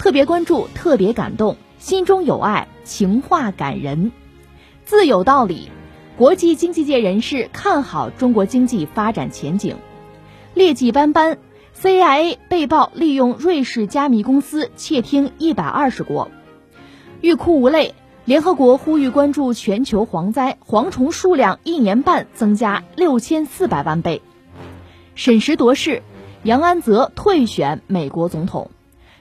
特别关注、特别感动，心中有爱，情话感人。自有道理，国际经济界人士看好中国经济发展前景。劣迹斑斑。CIA 被曝利用瑞士加密公司窃听一百二十国，欲哭无泪。联合国呼吁关注全球蝗灾，蝗虫数量一年半增加六千四百万倍。审时度势，杨安泽退选美国总统。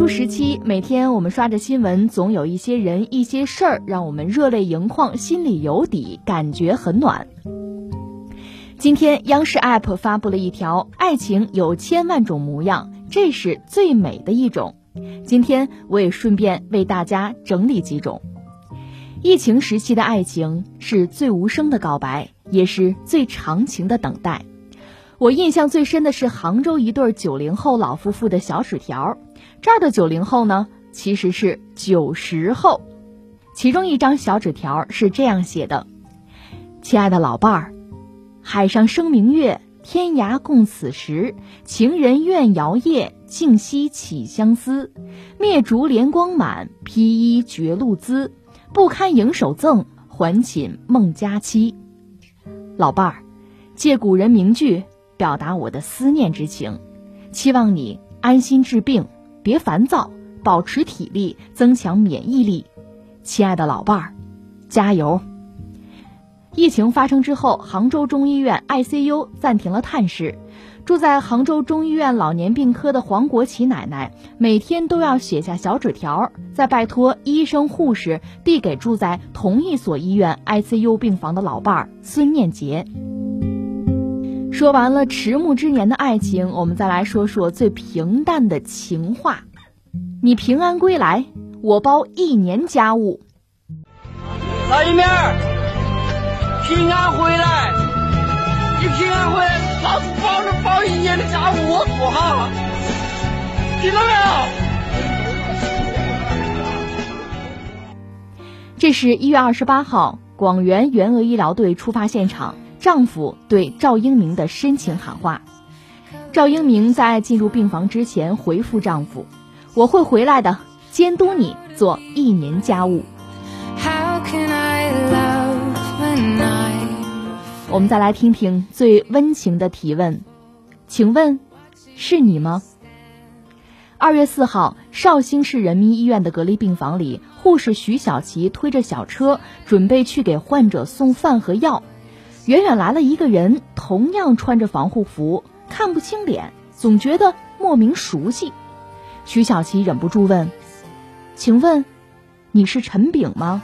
殊时期，每天我们刷着新闻，总有一些人、一些事儿让我们热泪盈眶，心里有底，感觉很暖。今天，央视 APP 发布了一条：“爱情有千万种模样，这是最美的一种。”今天，我也顺便为大家整理几种。疫情时期的爱情是最无声的告白，也是最长情的等待。我印象最深的是杭州一对九零后老夫妇的小纸条。这儿的九零后呢，其实是九十后。其中一张小纸条是这样写的：“亲爱的老伴儿，海上生明月，天涯共此时。情人怨遥夜，竟夕起相思。灭烛怜光满，披衣觉露滋。不堪盈手赠，还寝梦佳期。”老伴儿，借古人名句表达我的思念之情，期望你安心治病。别烦躁，保持体力，增强免疫力。亲爱的老伴儿，加油！疫情发生之后，杭州中医院 ICU 暂停了探视。住在杭州中医院老年病科的黄国奇奶奶，每天都要写下小纸条，再拜托医生护士递给住在同一所医院 ICU 病房的老伴儿孙念杰。说完了迟暮之年的爱情，我们再来说说最平淡的情话。你平安归来，我包一年家务。老一面，平安回来，你平安回来，老子包着包一年的家务我做好，听到没有？这是一月二十八号，广元援鄂医疗队出发现场。丈夫对赵英明的深情喊话。赵英明在进入病房之前回复丈夫：“我会回来的，监督你做一年家务。”我们再来听听最温情的提问：“请问，是你吗？”二月四号，绍兴市人民医院的隔离病房里，护士徐小琪推着小车，准备去给患者送饭和药。远远来了一个人，同样穿着防护服，看不清脸，总觉得莫名熟悉。徐小琪忍不住问：“请问，你是陈炳吗？”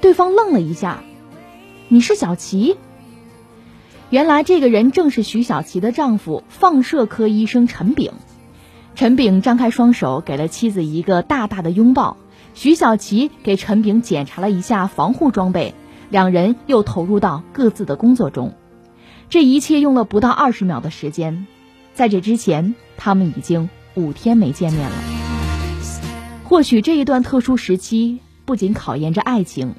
对方愣了一下：“你是小琪？”原来这个人正是徐小琪的丈夫，放射科医生陈炳。陈炳张开双手，给了妻子一个大大的拥抱。徐小琪给陈炳检查了一下防护装备。两人又投入到各自的工作中，这一切用了不到二十秒的时间。在这之前，他们已经五天没见面了。或许这一段特殊时期不仅考验着爱情，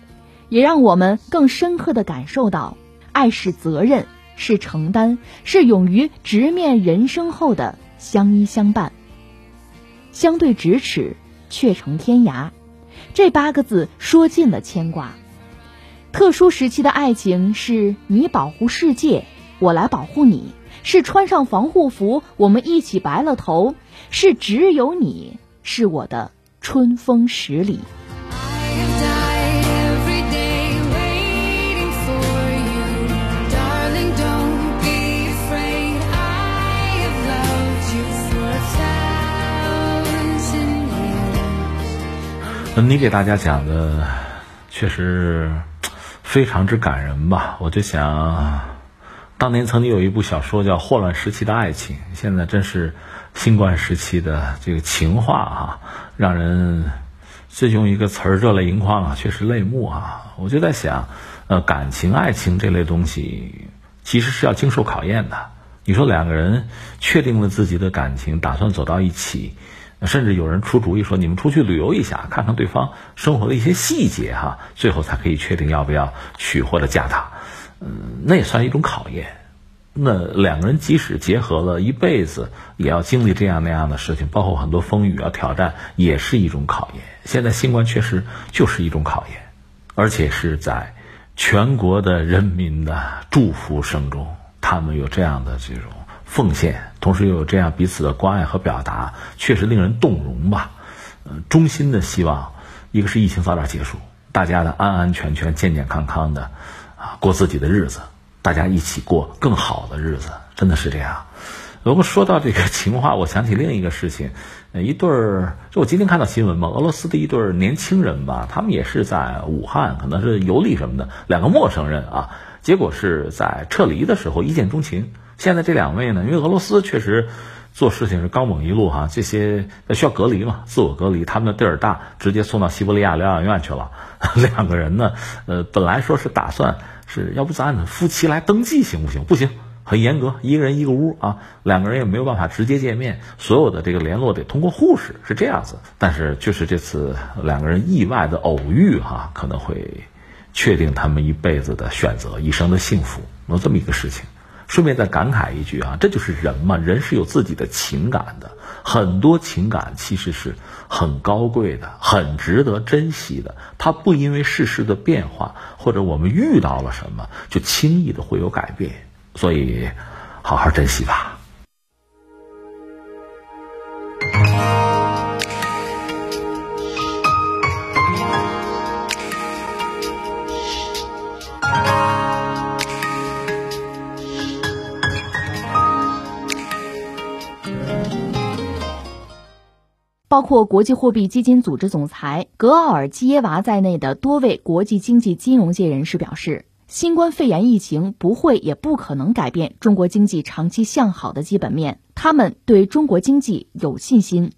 也让我们更深刻的感受到，爱是责任，是承担，是勇于直面人生后的相依相伴。相对咫尺，却成天涯，这八个字说尽了牵挂。特殊时期的爱情是你保护世界，我来保护你；是穿上防护服，我们一起白了头；是只有你是我的春风十里。你给大家讲的确实非常之感人吧？我就想，当年曾经有一部小说叫《霍乱时期的爱情》，现在真是新冠时期的这个情话啊，让人这用一个词儿热泪盈眶啊，确实泪目啊。我就在想，呃，感情、爱情这类东西其实是要经受考验的。你说两个人确定了自己的感情，打算走到一起。甚至有人出主意说，你们出去旅游一下，看看对方生活的一些细节哈，最后才可以确定要不要娶或者嫁他。嗯，那也算一种考验。那两个人即使结合了一辈子，也要经历这样那样的事情，包括很多风雨啊挑战，也是一种考验。现在新冠确实就是一种考验，而且是在全国的人民的祝福声中，他们有这样的这种。奉献，同时又有这样彼此的关爱和表达，确实令人动容吧。嗯，衷心的希望，一个是疫情早点结束，大家的安安全全、健健康康的啊过自己的日子，大家一起过更好的日子，真的是这样。如果说到这个情话，我想起另一个事情，一对儿，就我今天看到新闻嘛，俄罗斯的一对年轻人吧，他们也是在武汉，可能是游历什么的，两个陌生人啊，结果是在撤离的时候一见钟情。现在这两位呢，因为俄罗斯确实做事情是刚猛一路哈，这些需要隔离嘛，自我隔离，他们的地儿大，直接送到西伯利亚疗养院去了。两个人呢，呃，本来说是打算是要不咱夫妻来登记行不行？不行，很严格，一个人一个屋啊，两个人也没有办法直接见面，所有的这个联络得通过护士，是这样子。但是就是这次两个人意外的偶遇哈，可能会确定他们一辈子的选择，一生的幸福，有这么一个事情。顺便再感慨一句啊，这就是人嘛，人是有自己的情感的，很多情感其实是很高贵的，很值得珍惜的。它不因为世事的变化或者我们遇到了什么，就轻易的会有改变，所以好好珍惜吧。包括国际货币基金组织总裁格奥尔基耶娃在内的多位国际经济金融界人士表示，新冠肺炎疫情不会也不可能改变中国经济长期向好的基本面。他们对中国经济有信心。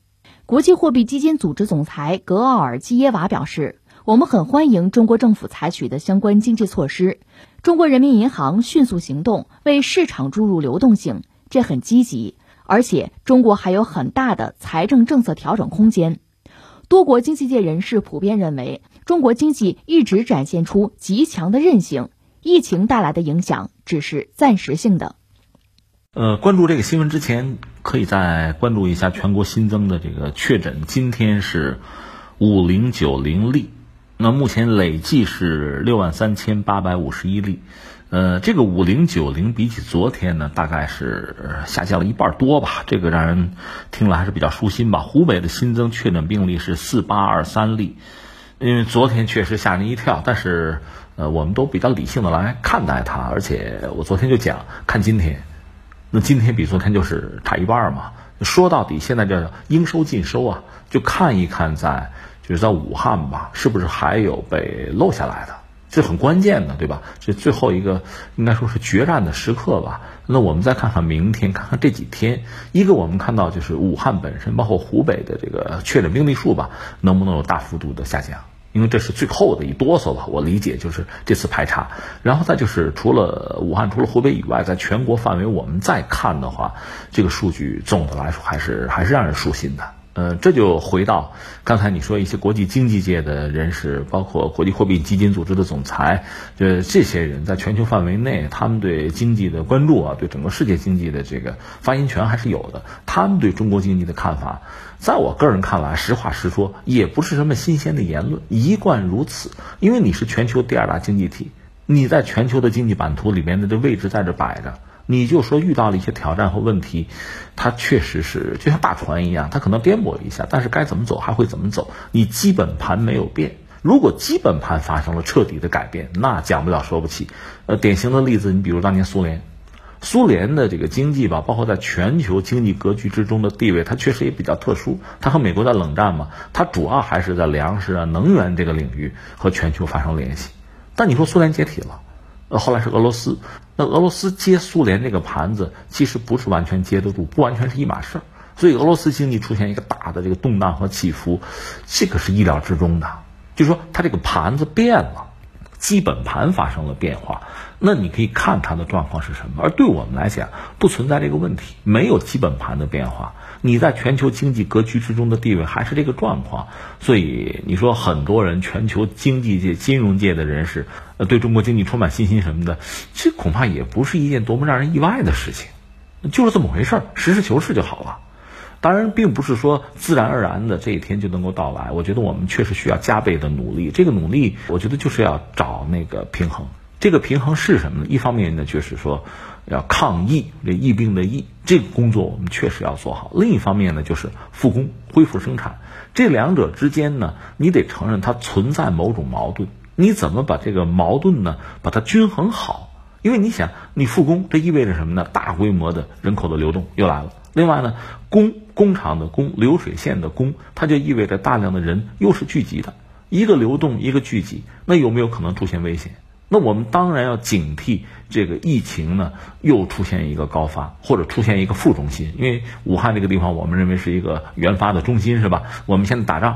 国际货币基金组织总裁格奥尔基耶娃表示：“我们很欢迎中国政府采取的相关经济措施。中国人民银行迅速行动，为市场注入流动性，这很积极。”而且，中国还有很大的财政政策调整空间。多国经济界人士普遍认为，中国经济一直展现出极强的韧性，疫情带来的影响只是暂时性的。呃，关注这个新闻之前，可以再关注一下全国新增的这个确诊。今天是五零九零例，那目前累计是六万三千八百五十一例。呃，这个五零九零比起昨天呢，大概是下降了一半多吧。这个让人听了还是比较舒心吧。湖北的新增确诊病例是四八二三例，因为昨天确实吓人一跳，但是呃，我们都比较理性的来看待它。而且我昨天就讲，看今天，那今天比昨天就是差一半嘛。说到底，现在叫应收尽收啊，就看一看在就是在武汉吧，是不是还有被漏下来的。这很关键的，对吧？这最后一个应该说是决战的时刻吧。那我们再看看明天，看看这几天，一个我们看到就是武汉本身，包括湖北的这个确诊病例数吧，能不能有大幅度的下降？因为这是最后的一哆嗦吧。我理解就是这次排查，然后再就是除了武汉、除了湖北以外，在全国范围我们再看的话，这个数据总的来说还是还是让人舒心的。呃，这就回到刚才你说一些国际经济界的人士，包括国际货币基金组织的总裁，就这些人在全球范围内，他们对经济的关注啊，对整个世界经济的这个发言权还是有的。他们对中国经济的看法，在我个人看来，实话实说，也不是什么新鲜的言论，一贯如此。因为你是全球第二大经济体，你在全球的经济版图里面的这位置在这摆着。你就说遇到了一些挑战和问题，它确实是就像大船一样，它可能颠簸一下，但是该怎么走还会怎么走。你基本盘没有变，如果基本盘发生了彻底的改变，那讲不了说不起。呃，典型的例子，你比如当年苏联，苏联的这个经济吧，包括在全球经济格局之中的地位，它确实也比较特殊。它和美国在冷战嘛，它主要还是在粮食啊、能源这个领域和全球发生联系。但你说苏联解体了。呃，后来是俄罗斯，那俄罗斯接苏联这个盘子，其实不是完全接得住，不完全是一码事儿。所以俄罗斯经济出现一个大的这个动荡和起伏，这个是意料之中的。就是说，它这个盘子变了，基本盘发生了变化，那你可以看它的状况是什么。而对我们来讲，不存在这个问题，没有基本盘的变化。你在全球经济格局之中的地位还是这个状况，所以你说很多人全球经济界、金融界的人士，呃，对中国经济充满信心什么的，这恐怕也不是一件多么让人意外的事情，就是这么回事儿，实事求是就好了。当然，并不是说自然而然的这一天就能够到来，我觉得我们确实需要加倍的努力。这个努力，我觉得就是要找那个平衡。这个平衡是什么呢？一方面呢，就是说。要抗疫，这疫病的疫，这个工作我们确实要做好。另一方面呢，就是复工、恢复生产，这两者之间呢，你得承认它存在某种矛盾。你怎么把这个矛盾呢，把它均衡好？因为你想，你复工，这意味着什么呢？大规模的人口的流动又来了。另外呢，工工厂的工，流水线的工，它就意味着大量的人又是聚集的，一个流动，一个聚集，那有没有可能出现危险？那我们当然要警惕这个疫情呢，又出现一个高发，或者出现一个副中心。因为武汉这个地方，我们认为是一个原发的中心，是吧？我们现在打仗，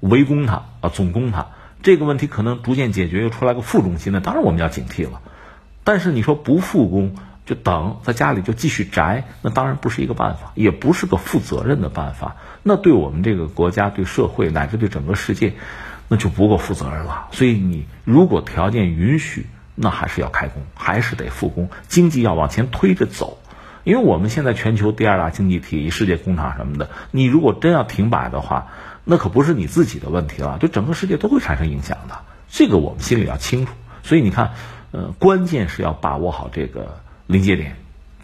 围攻它啊，总攻它，这个问题可能逐渐解决，又出来个副中心呢，当然我们要警惕了。但是你说不复工就等在家里就继续宅，那当然不是一个办法，也不是个负责任的办法。那对我们这个国家、对社会乃至对整个世界。那就不够负责任了。所以你如果条件允许，那还是要开工，还是得复工，经济要往前推着走。因为我们现在全球第二大经济体、世界工厂什么的，你如果真要停摆的话，那可不是你自己的问题了，就整个世界都会产生影响的。这个我们心里要清楚。所以你看，呃，关键是要把握好这个临界点，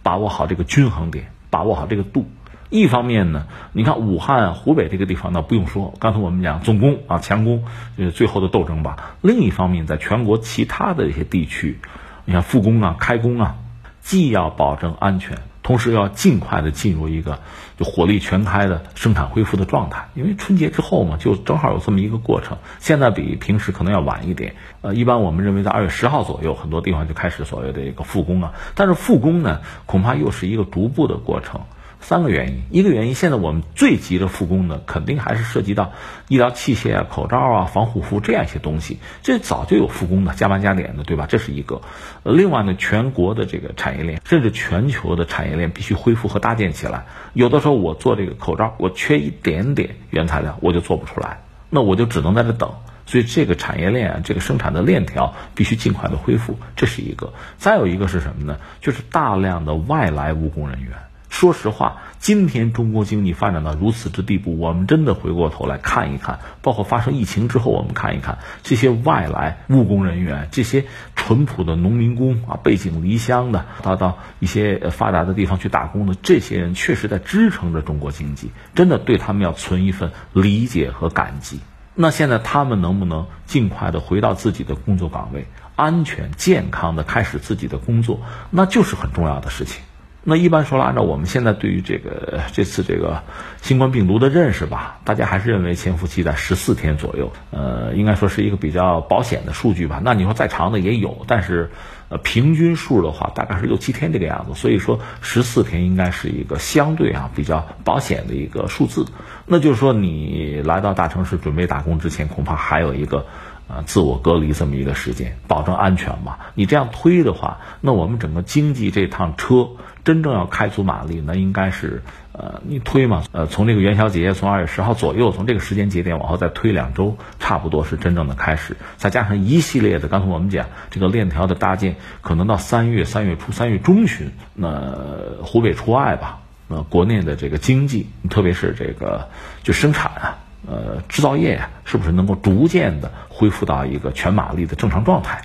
把握好这个均衡点，把握好这个度。一方面呢，你看武汉、湖北这个地方，那不用说，刚才我们讲总攻啊、强攻，就是最后的斗争吧。另一方面，在全国其他的一些地区，你看复工啊、开工啊，既要保证安全，同时要尽快的进入一个就火力全开的生产恢复的状态。因为春节之后嘛，就正好有这么一个过程。现在比平时可能要晚一点，呃，一般我们认为在二月十号左右，很多地方就开始所谓的一个复工了。但是复工呢，恐怕又是一个逐步的过程。三个原因，一个原因，现在我们最急着复工的，肯定还是涉及到医疗器械啊、口罩啊、防护服这样一些东西，这早就有复工的，加班加点的，对吧？这是一个。另外呢，全国的这个产业链，甚至全球的产业链必须恢复和搭建起来。有的时候我做这个口罩，我缺一点点原材料，我就做不出来，那我就只能在这等。所以这个产业链啊，这个生产的链条必须尽快的恢复，这是一个。再有一个是什么呢？就是大量的外来务工人员。说实话，今天中国经济发展到如此之地步，我们真的回过头来看一看，包括发生疫情之后，我们看一看这些外来务工人员，这些淳朴的农民工啊，背井离乡的，到到一些发达的地方去打工的这些人，确实在支撑着中国经济，真的对他们要存一份理解和感激。那现在他们能不能尽快的回到自己的工作岗位，安全健康的开始自己的工作，那就是很重要的事情。那一般说了，按照我们现在对于这个这次这个新冠病毒的认识吧，大家还是认为潜伏期在十四天左右，呃，应该说是一个比较保险的数据吧。那你说再长的也有，但是呃，平均数的话大概是六七天这个样子。所以说十四天应该是一个相对啊比较保险的一个数字。那就是说你来到大城市准备打工之前，恐怕还有一个啊自我隔离这么一个时间，保证安全嘛。你这样推的话，那我们整个经济这趟车真正要开足马力，那应该是呃你推嘛，呃从这个元宵节，从二月十号左右，从这个时间节点往后再推两周，差不多是真正的开始。再加上一系列的，刚才我们讲这个链条的搭建，可能到三月、三月初、三月中旬，那湖北除外吧。呃，国内的这个经济，特别是这个就生产啊，呃，制造业呀，是不是能够逐渐的恢复到一个全马力的正常状态？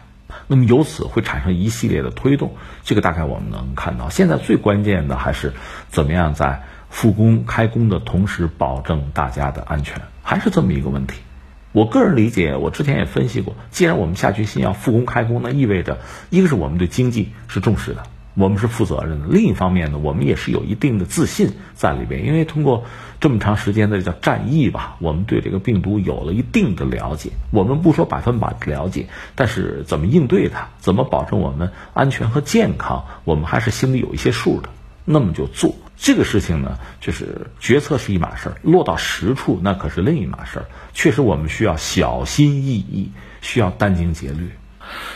那么由此会产生一系列的推动，这个大概我们能看到。现在最关键的还是怎么样在复工开工的同时保证大家的安全，还是这么一个问题。我个人理解，我之前也分析过，既然我们下决心要复工开工，那意味着一个是我们对经济是重视的。我们是负责任的。另一方面呢，我们也是有一定的自信在里边，因为通过这么长时间的叫战役吧，我们对这个病毒有了一定的了解。我们不说百分百了解，但是怎么应对它，怎么保证我们安全和健康，我们还是心里有一些数的。那么就做这个事情呢，就是决策是一码事儿，落到实处那可是另一码事儿。确实，我们需要小心翼翼，需要殚精竭虑。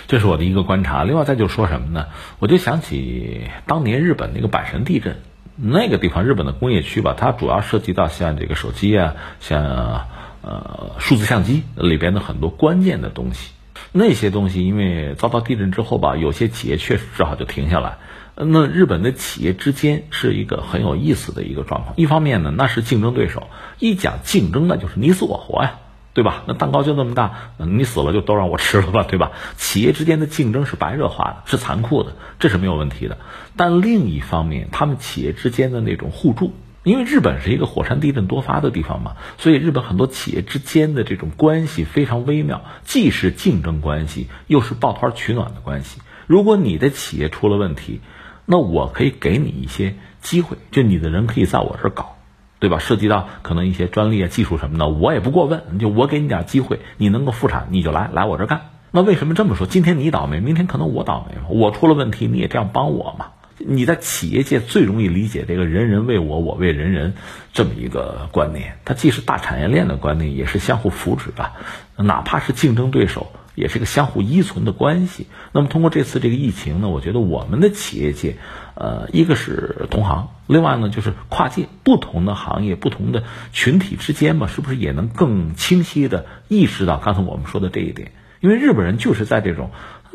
这是我的一个观察。另外，再就说什么呢？我就想起当年日本那个阪神地震，那个地方日本的工业区吧，它主要涉及到像这个手机啊，像呃数字相机里边的很多关键的东西。那些东西因为遭到地震之后吧，有些企业确实只好就停下来。那日本的企业之间是一个很有意思的一个状况。一方面呢，那是竞争对手，一讲竞争那就是你死我活呀。对吧？那蛋糕就那么大，你死了就都让我吃了吧，对吧？企业之间的竞争是白热化的，是残酷的，这是没有问题的。但另一方面，他们企业之间的那种互助，因为日本是一个火山地震多发的地方嘛，所以日本很多企业之间的这种关系非常微妙，既是竞争关系，又是抱团取暖的关系。如果你的企业出了问题，那我可以给你一些机会，就你的人可以在我这儿搞。对吧？涉及到可能一些专利啊、技术什么的，我也不过问，就我给你点机会，你能够复产，你就来来我这干。那为什么这么说？今天你倒霉，明天可能我倒霉嘛？我出了问题，你也这样帮我嘛？你在企业界最容易理解这个“人人为我，我为人人”这么一个观念，它既是大产业链的观念，也是相互扶持的，哪怕是竞争对手。也是一个相互依存的关系。那么通过这次这个疫情呢，我觉得我们的企业界，呃，一个是同行，另外呢就是跨界不同的行业、不同的群体之间嘛，是不是也能更清晰的意识到刚才我们说的这一点？因为日本人就是在这种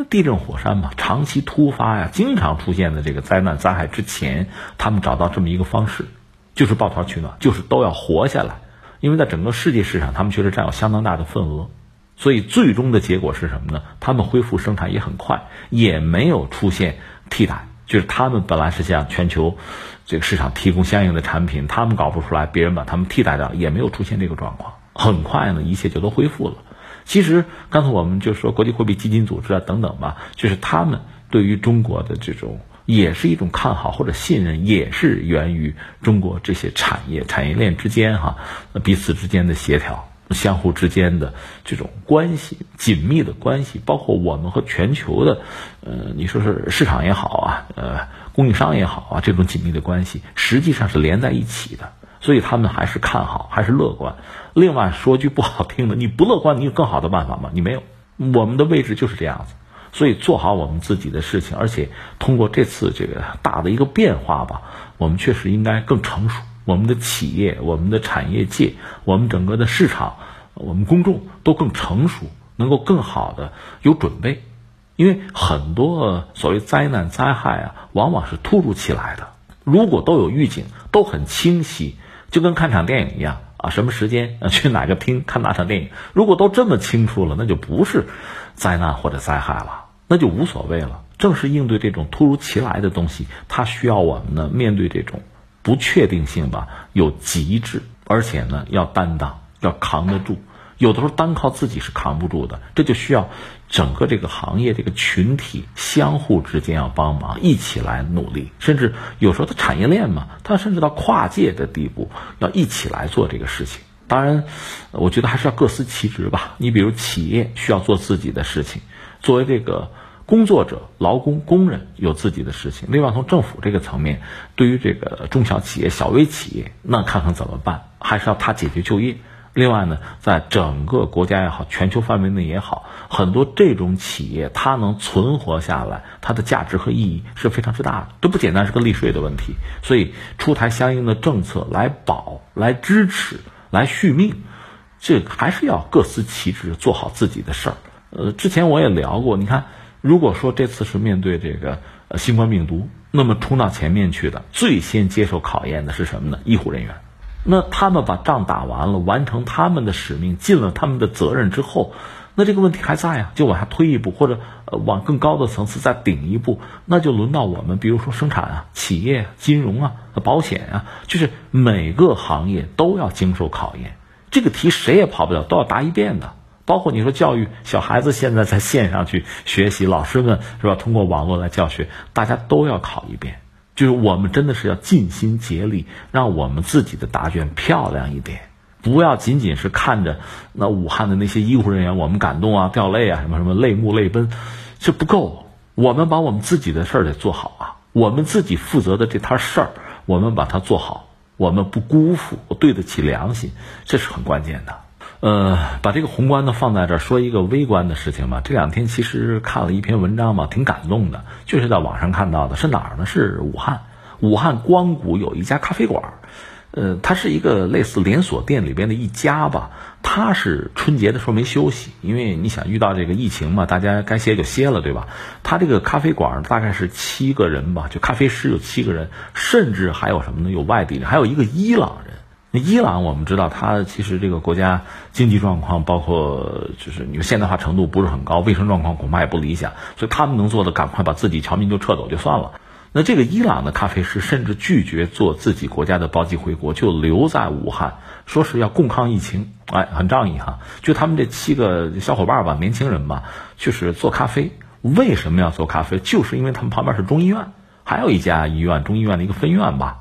地震、火山嘛，长期突发呀、经常出现的这个灾难灾害之前，他们找到这么一个方式，就是抱团取暖，就是都要活下来。因为在整个世界市场，他们确实占有相当大的份额。所以最终的结果是什么呢？他们恢复生产也很快，也没有出现替代。就是他们本来是向全球这个市场提供相应的产品，他们搞不出来，别人把他们替代掉，也没有出现这个状况。很快呢，一切就都恢复了。其实刚才我们就说国际货币基金组织啊等等吧，就是他们对于中国的这种也是一种看好或者信任，也是源于中国这些产业产业链之间哈彼此之间的协调。相互之间的这种关系，紧密的关系，包括我们和全球的，呃，你说是市场也好啊，呃，供应商也好啊，这种紧密的关系实际上是连在一起的，所以他们还是看好，还是乐观。另外说句不好听的，你不乐观，你有更好的办法吗？你没有。我们的位置就是这样子，所以做好我们自己的事情，而且通过这次这个大的一个变化吧，我们确实应该更成熟。我们的企业、我们的产业界、我们整个的市场、我们公众都更成熟，能够更好的有准备。因为很多所谓灾难灾害啊，往往是突如其来的。如果都有预警，都很清晰，就跟看场电影一样啊，什么时间去哪个厅看哪场电影，如果都这么清楚了，那就不是灾难或者灾害了，那就无所谓了。正是应对这种突如其来的东西，它需要我们呢面对这种。不确定性吧，有极致，而且呢要担当，要扛得住。有的时候单靠自己是扛不住的，这就需要整个这个行业这个群体相互之间要帮忙，一起来努力。甚至有时候它产业链嘛，它甚至到跨界的地步，要一起来做这个事情。当然，我觉得还是要各司其职吧。你比如企业需要做自己的事情，作为这个。工作者、劳工、工人有自己的事情。另外，从政府这个层面，对于这个中小企业、小微企业，那看看怎么办？还是要他解决就业另外呢，在整个国家也好，全球范围内也好，很多这种企业它能存活下来，它的价值和意义是非常之大的，都不简单是个利税的问题。所以出台相应的政策来保、来支持、来续命，这还是要各司其职，做好自己的事儿。呃，之前我也聊过，你看，如果说这次是面对这个呃新冠病毒，那么冲到前面去的，最先接受考验的是什么呢？医护人员。那他们把仗打完了，完成他们的使命，尽了他们的责任之后，那这个问题还在啊，就往下推一步，或者往更高的层次再顶一步，那就轮到我们，比如说生产啊、企业、啊金融啊、保险啊，就是每个行业都要经受考验。这个题谁也跑不了，都要答一遍的。包括你说教育小孩子现在在线上去学习，老师们是吧？通过网络来教学，大家都要考一遍。就是我们真的是要尽心竭力，让我们自己的答卷漂亮一点，不要仅仅是看着那武汉的那些医护人员，我们感动啊、掉泪啊，什么什么泪目泪奔，这不够。我们把我们自己的事儿得做好啊，我们自己负责的这摊事儿，我们把它做好，我们不辜负，对得起良心，这是很关键的。呃，把这个宏观的放在这儿，说一个微观的事情吧。这两天其实看了一篇文章嘛，挺感动的，就是在网上看到的，是哪儿呢？是武汉，武汉光谷有一家咖啡馆，呃，它是一个类似连锁店里边的一家吧。它是春节的时候没休息，因为你想遇到这个疫情嘛，大家该歇就歇了，对吧？它这个咖啡馆大概是七个人吧，就咖啡师有七个人，甚至还有什么呢？有外地人，还有一个伊朗人。那伊朗我们知道，它其实这个国家经济状况，包括就是你说现代化程度不是很高，卫生状况恐怕也不理想，所以他们能做的，赶快把自己侨民就撤走就算了。那这个伊朗的咖啡师甚至拒绝做自己国家的包机回国，就留在武汉，说是要共抗疫情，哎，很仗义哈。就他们这七个小伙伴吧，年轻人吧，就是做咖啡。为什么要做咖啡？就是因为他们旁边是中医院，还有一家医院，中医院的一个分院吧。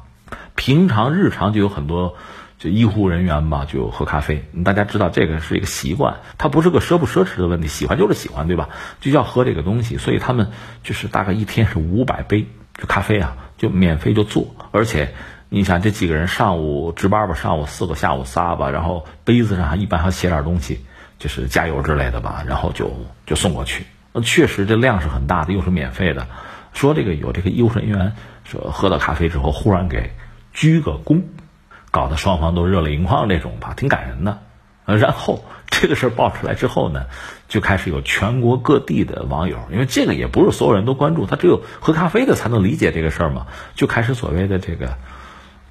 平常日常就有很多。就医护人员吧，就喝咖啡。大家知道这个是一个习惯，它不是个奢不奢侈的问题，喜欢就是喜欢，对吧？就要喝这个东西，所以他们就是大概一天是五百杯就咖啡啊，就免费就做。而且你想这几个人上午值班吧，上午四个，下午仨吧，然后杯子上一般还写点东西，就是加油之类的吧，然后就就送过去。确实这量是很大的，又是免费的。说这个有这个医护人员说喝到咖啡之后，忽然给鞠个躬。搞得双方都热泪盈眶，这种吧，挺感人的。呃，然后 这个事儿爆出来之后呢，就开始有全国各地的网友，因为这个也不是所有人都关注，他只有喝咖啡的才能理解这个事儿嘛，就开始所谓的这个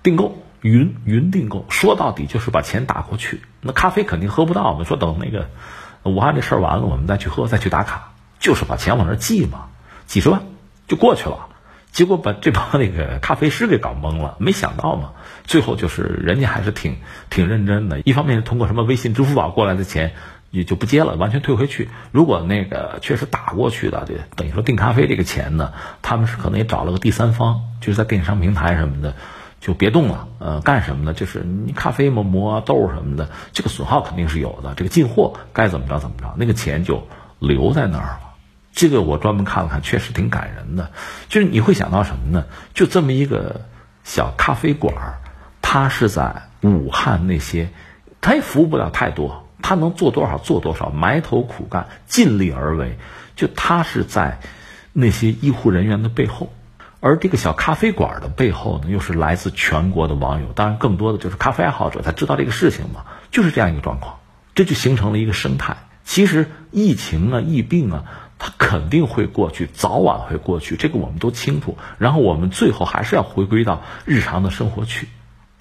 订购云云订购，说到底就是把钱打过去。那咖啡肯定喝不到嘛，说等那个武汉这事儿完了，我们再去喝，再去打卡，就是把钱往那寄嘛，几十万就过去了。结果把这帮那个咖啡师给搞懵了，没想到嘛，最后就是人家还是挺挺认真的。一方面是通过什么微信、支付宝过来的钱也就不接了，完全退回去。如果那个确实打过去的，对，等于说订咖啡这个钱呢，他们是可能也找了个第三方，就是在电商平台什么的，就别动了。呃，干什么呢？就是你咖啡嘛，磨豆什么的，这个损耗肯定是有的。这个进货该怎么着怎么着，那个钱就留在那儿了。这个我专门看了看，确实挺感人的。就是你会想到什么呢？就这么一个小咖啡馆儿，它是在武汉那些，它也服务不了太多，它能做多少做多少，埋头苦干，尽力而为。就它是在那些医护人员的背后，而这个小咖啡馆的背后呢，又是来自全国的网友，当然更多的就是咖啡爱好者，他知道这个事情嘛，就是这样一个状况，这就形成了一个生态。其实疫情啊，疫病啊。它肯定会过去，早晚会过去，这个我们都清楚。然后我们最后还是要回归到日常的生活去。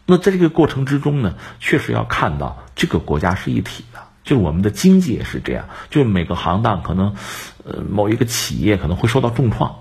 那在这个过程之中呢，确实要看到这个国家是一体的，就是我们的经济也是这样，就是每个行当可能，呃，某一个企业可能会受到重创，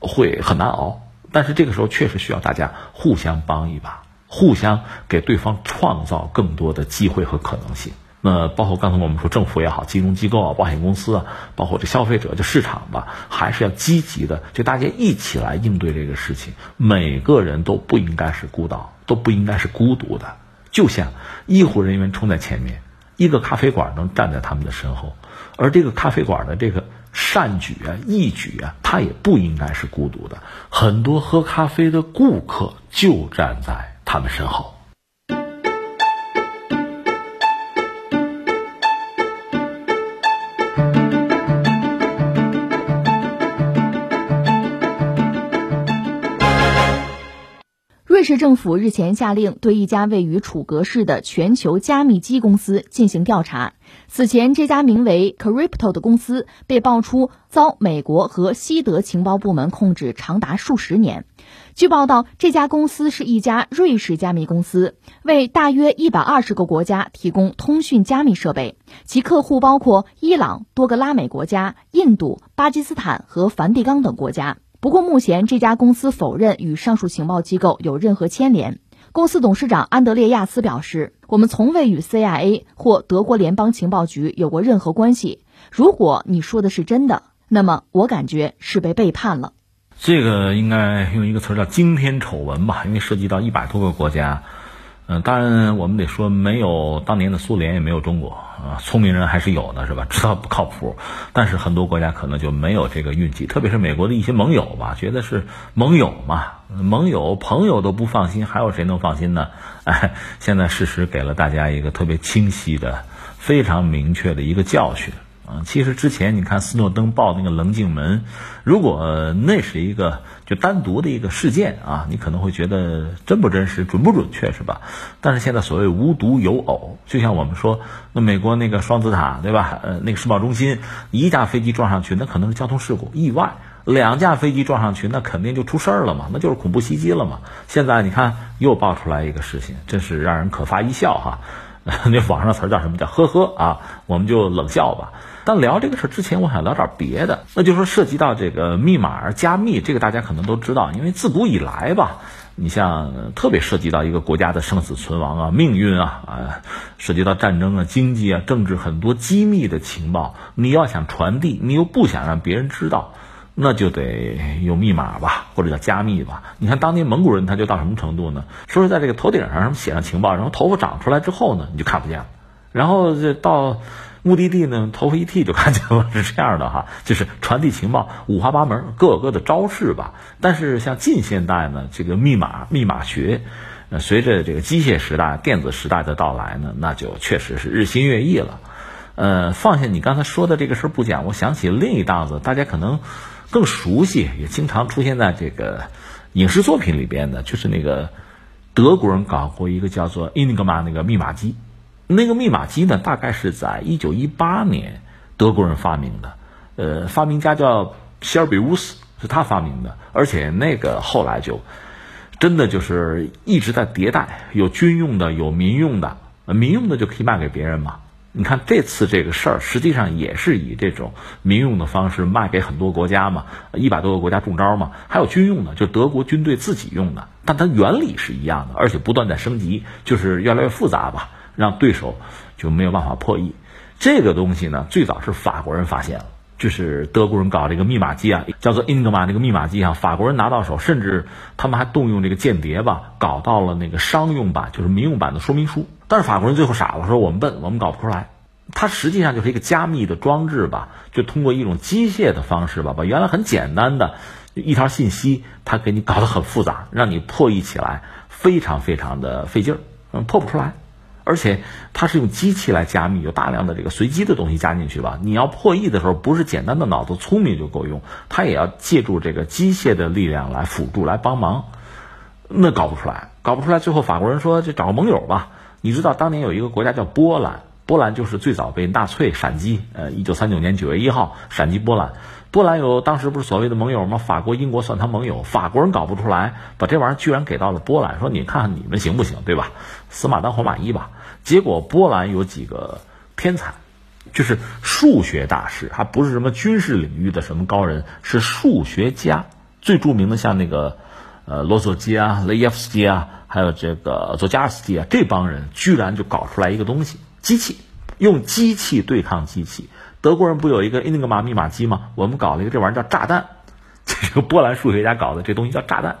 会很难熬。但是这个时候确实需要大家互相帮一把，互相给对方创造更多的机会和可能性。那包括刚才我们说政府也好，金融机构啊，保险公司啊，包括这消费者，这市场吧，还是要积极的，就大家一起来应对这个事情。每个人都不应该是孤岛，都不应该是孤独的。就像医护人员冲在前面，一个咖啡馆能站在他们的身后，而这个咖啡馆的这个善举啊、义举啊，他也不应该是孤独的。很多喝咖啡的顾客就站在他们身后。市政府日前下令对一家位于楚格市的全球加密机公司进行调查。此前，这家名为 Crypto 的公司被爆出遭美国和西德情报部门控制长达数十年。据报道，这家公司是一家瑞士加密公司，为大约一百二十个国家提供通讯加密设备，其客户包括伊朗、多个拉美国家、印度、巴基斯坦和梵蒂冈等国家。不过，目前这家公司否认与上述情报机构有任何牵连。公司董事长安德烈亚斯表示：“我们从未与 CIA 或德国联邦情报局有过任何关系。如果你说的是真的，那么我感觉是被背叛了。”这个应该用一个词叫惊天丑闻吧，因为涉及到一百多个国家。嗯，当然我们得说，没有当年的苏联，也没有中国啊，聪明人还是有的，是吧？知道不靠谱，但是很多国家可能就没有这个运气，特别是美国的一些盟友吧，觉得是盟友嘛，盟友朋友都不放心，还有谁能放心呢？哎，现在事实给了大家一个特别清晰的、非常明确的一个教训。啊，其实之前你看斯诺登报那个棱镜门，如果那是一个就单独的一个事件啊，你可能会觉得真不真实、准不准确是吧？但是现在所谓无独有偶，就像我们说，那美国那个双子塔对吧？呃，那个世贸中心一架飞机撞上去，那可能是交通事故意外；两架飞机撞上去，那肯定就出事儿了嘛，那就是恐怖袭击了嘛。现在你看又爆出来一个事情，真是让人可发一笑哈。那网上词儿叫什么叫呵呵啊？我们就冷笑吧。但聊这个事儿之前，我想聊点别的，那就是说涉及到这个密码加密，这个大家可能都知道，因为自古以来吧，你像特别涉及到一个国家的生死存亡啊、命运啊啊，涉及到战争啊、经济啊、政治很多机密的情报，你要想传递，你又不想让别人知道，那就得有密码吧，或者叫加密吧。你看当年蒙古人他就到什么程度呢？说是在这个头顶上写上情报，然后头发长出来之后呢，你就看不见了，然后这到。目的地呢，头发一剃就看见了，是这样的哈，就是传递情报五花八门，各有各的招式吧。但是像近现代呢，这个密码密码学，呃，随着这个机械时代、电子时代的到来呢，那就确实是日新月异了。呃，放下你刚才说的这个事儿不讲，我想起另一档子，大家可能更熟悉，也经常出现在这个影视作品里边的，就是那个德国人搞过一个叫做 Enigma 那个密码机。那个密码机呢，大概是在一九一八年德国人发明的，呃，发明家叫希尔比乌斯，是他发明的，而且那个后来就真的就是一直在迭代，有军用的，有民用的，民用的就可以卖给别人嘛。你看这次这个事儿，实际上也是以这种民用的方式卖给很多国家嘛，一百多个国家中招嘛，还有军用的，就德国军队自己用的，但它原理是一样的，而且不断在升级，就是越来越复杂吧。让对手就没有办法破译这个东西呢？最早是法国人发现了，就是德国人搞这个密码机啊，叫做 Enigma 这个密码机啊，法国人拿到手，甚至他们还动用这个间谍吧，搞到了那个商用版，就是民用版的说明书。但是法国人最后傻了，说我们笨，我们搞不出来。它实际上就是一个加密的装置吧，就通过一种机械的方式吧，把原来很简单的一条信息，它给你搞得很复杂，让你破译起来非常非常的费劲儿，嗯，破不出来。而且它是用机器来加密，有大量的这个随机的东西加进去吧。你要破译的时候，不是简单的脑子聪明就够用，它也要借助这个机械的力量来辅助、来帮忙。那搞不出来，搞不出来。最后法国人说：“就找个盟友吧。”你知道当年有一个国家叫波兰，波兰就是最早被纳粹闪击。呃，一九三九年九月一号闪击波兰。波兰有当时不是所谓的盟友吗？法国、英国算他盟友。法国人搞不出来，把这玩意儿居然给到了波兰，说：“你看看你们行不行？对吧？死马当活马医吧。”结果波兰有几个天才，就是数学大师，还不是什么军事领域的什么高人，是数学家。最著名的像那个，呃，罗索基啊、雷耶夫斯基啊，还有这个佐加尔斯基啊，这帮人居然就搞出来一个东西，机器，用机器对抗机器。德国人不有一个那个码密码机吗？我们搞了一个这玩意儿叫炸弹，这个波兰数学家搞的这东西叫炸弹。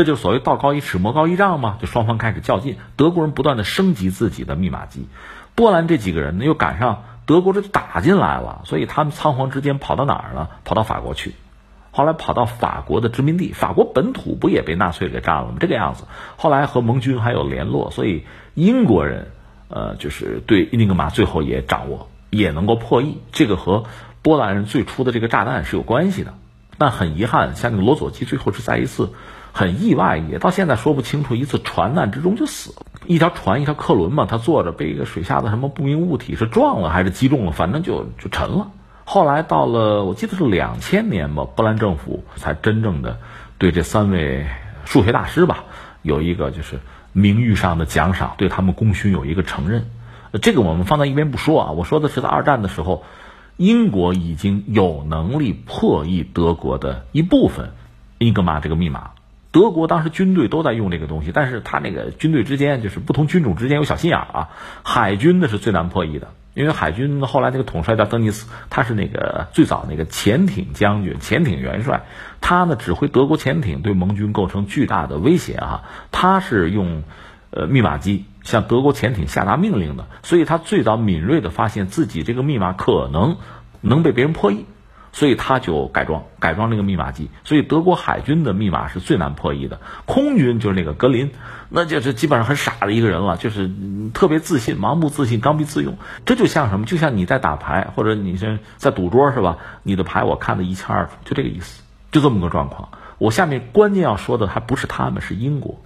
这就是所谓道高一尺，魔高一丈嘛，就双方开始较劲。德国人不断的升级自己的密码机，波兰这几个人呢又赶上德国这打进来了，所以他们仓皇之间跑到哪儿呢？跑到法国去，后来跑到法国的殖民地，法国本土不也被纳粹给占了吗？这个样子，后来和盟军还有联络，所以英国人呃就是对伊尼格玛最后也掌握，也能够破译。这个和波兰人最初的这个炸弹是有关系的。但很遗憾，像那个罗佐基最后是在一次。很意外，也到现在说不清楚，一次船难之中就死了。一条船，一条客轮嘛，他坐着被一个水下的什么不明物体是撞了还是击中了，反正就就沉了。后来到了，我记得是两千年吧，波兰政府才真正的对这三位数学大师吧有一个就是名誉上的奖赏，对他们功勋有一个承认。这个我们放在一边不说啊，我说的是在二战的时候，英国已经有能力破译德国的一部分英格玛这个密码。德国当时军队都在用这个东西，但是他那个军队之间就是不同军种之间有小心眼儿啊。海军的是最难破译的，因为海军后来那个统帅叫德尼斯，他是那个最早那个潜艇将军、潜艇元帅，他呢指挥德国潜艇对盟军构成巨大的威胁啊。他是用呃密码机向德国潜艇下达命令的，所以他最早敏锐的发现自己这个密码可能能被别人破译。所以他就改装改装那个密码机，所以德国海军的密码是最难破译的。空军就是那个格林，那就是基本上很傻的一个人了，就是特别自信、盲目自信、刚愎自用。这就像什么？就像你在打牌，或者你是在赌桌是吧？你的牌我看得一清二楚，就这个意思，就这么个状况。我下面关键要说的还不是他们，是英国。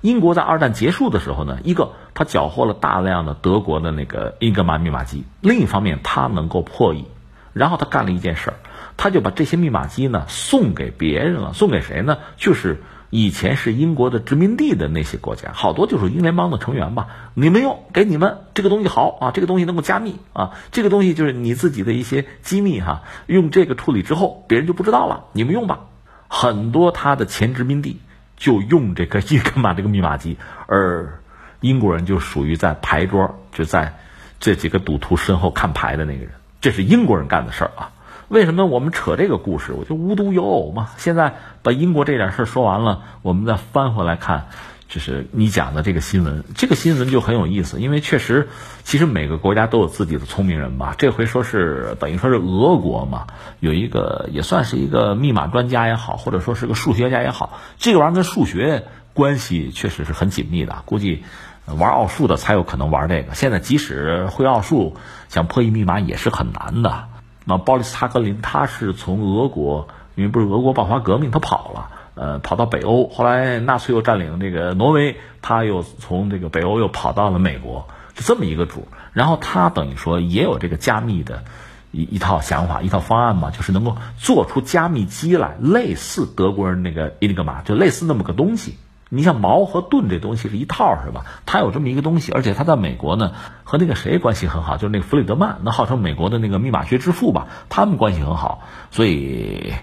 英国在二战结束的时候呢，一个他缴获了大量的德国的那个英格玛密码机，另一方面他能够破译。然后他干了一件事儿，他就把这些密码机呢送给别人了，送给谁呢？就是以前是英国的殖民地的那些国家，好多就是英联邦的成员吧。你们用，给你们这个东西好啊，这个东西能够加密啊，这个东西就是你自己的一些机密哈，用这个处理之后，别人就不知道了，你们用吧。很多他的前殖民地就用这个伊格玛这个密码机，而英国人就属于在牌桌，就在这几个赌徒身后看牌的那个人。这是英国人干的事儿啊！为什么我们扯这个故事？我就无独有偶嘛。现在把英国这点事儿说完了，我们再翻回来看，就是你讲的这个新闻。这个新闻就很有意思，因为确实，其实每个国家都有自己的聪明人吧。这回说是等于说是俄国嘛，有一个也算是一个密码专家也好，或者说是个数学家也好，这个玩意儿跟数学关系确实是很紧密的，估计。玩奥数的才有可能玩这个。现在即使会奥数，想破译密码也是很难的。那鲍里斯·查格林他是从俄国，因为不是俄国爆发革命，他跑了，呃，跑到北欧。后来纳粹又占领这个挪威，他又从这个北欧又跑到了美国，是这么一个主。然后他等于说也有这个加密的一一套想法、一套方案嘛，就是能够做出加密机来，类似德国人那个伊利格玛，就类似那么个东西。你像矛和盾这东西是一套是吧？他有这么一个东西，而且他在美国呢，和那个谁关系很好，就是那个弗里德曼，那号称美国的那个密码学之父吧，他们关系很好，所以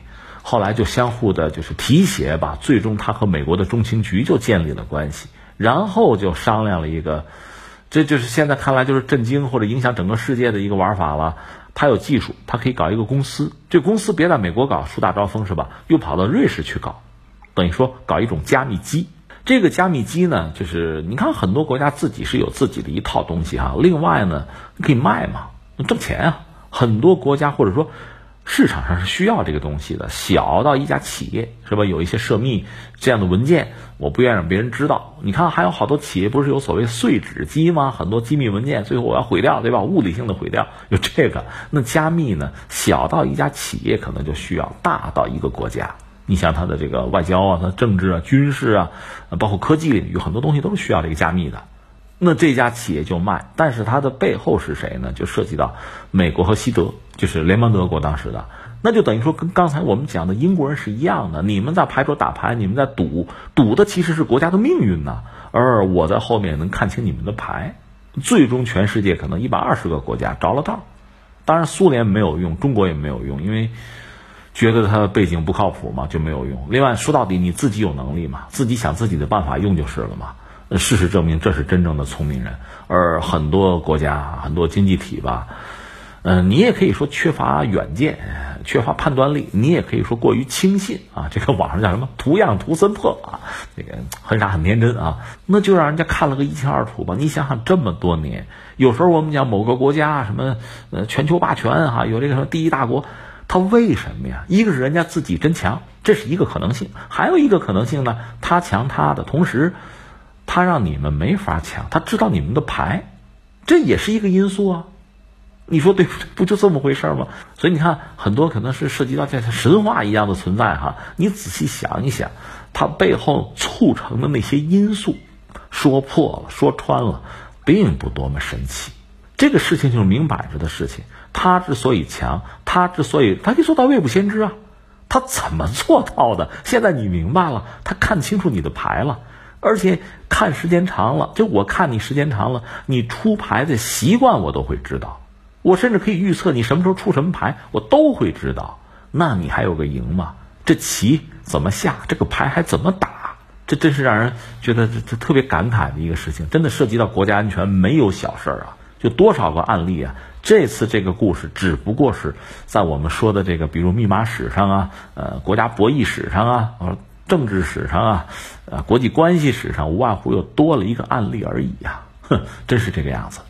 后来就相互的就是提携吧，最终他和美国的中情局就建立了关系，然后就商量了一个，这就是现在看来就是震惊或者影响整个世界的一个玩法了。他有技术，他可以搞一个公司，这公司别在美国搞，树大招风是吧？又跑到瑞士去搞，等于说搞一种加密机。这个加密机呢，就是你看很多国家自己是有自己的一套东西哈。另外呢，可以卖嘛，挣钱啊。很多国家或者说市场上是需要这个东西的。小到一家企业是吧？有一些涉密这样的文件，我不愿意让别人知道。你看还有好多企业不是有所谓碎纸机吗？很多机密文件最后我要毁掉，对吧？物理性的毁掉，有这个。那加密呢，小到一家企业可能就需要，大到一个国家。你像它的这个外交啊，它政治啊、军事啊，包括科技领域，很多东西都是需要这个加密的。那这家企业就卖，但是它的背后是谁呢？就涉及到美国和西德，就是联邦德国当时的，那就等于说跟刚才我们讲的英国人是一样的。你们在牌桌打牌，你们在赌，赌的其实是国家的命运呐。而我在后面能看清你们的牌，最终全世界可能一百二十个国家着了道。当然，苏联没有用，中国也没有用，因为。觉得他的背景不靠谱嘛，就没有用。另外说到底，你自己有能力嘛，自己想自己的办法用就是了嘛。事实证明，这是真正的聪明人。而很多国家、很多经济体吧，嗯，你也可以说缺乏远见，缺乏判断力，你也可以说过于轻信啊。这个网上叫什么“ 图样图森破”啊，这个很傻很天真啊，那就让人家看了个一清二楚吧。你想想，这么多年，有时候我们讲某个国家什么呃全球霸权哈，有这个什么第一大国。他为什么呀？一个是人家自己真强，这是一个可能性；还有一个可能性呢，他强他的同时，他让你们没法抢，他知道你们的牌，这也是一个因素啊。你说对不对？不就这么回事吗？所以你看，很多可能是涉及到像神话一样的存在哈。你仔细想一想，它背后促成的那些因素，说破了、说穿了，并不多么神奇。这个事情就是明摆着的事情。他之所以强，他之所以他可以做到未卜先知啊，他怎么做到的？现在你明白了，他看清楚你的牌了，而且看时间长了，就我看你时间长了，你出牌的习惯我都会知道，我甚至可以预测你什么时候出什么牌，我都会知道。那你还有个赢吗？这棋怎么下？这个牌还怎么打？这真是让人觉得这这特别感慨的一个事情。真的涉及到国家安全，没有小事儿啊！就多少个案例啊！这次这个故事只不过是在我们说的这个，比如密码史上啊，呃，国家博弈史上啊，呃，政治史上啊，呃，国际关系史上，无外乎又多了一个案例而已呀！哼，真是这个样子。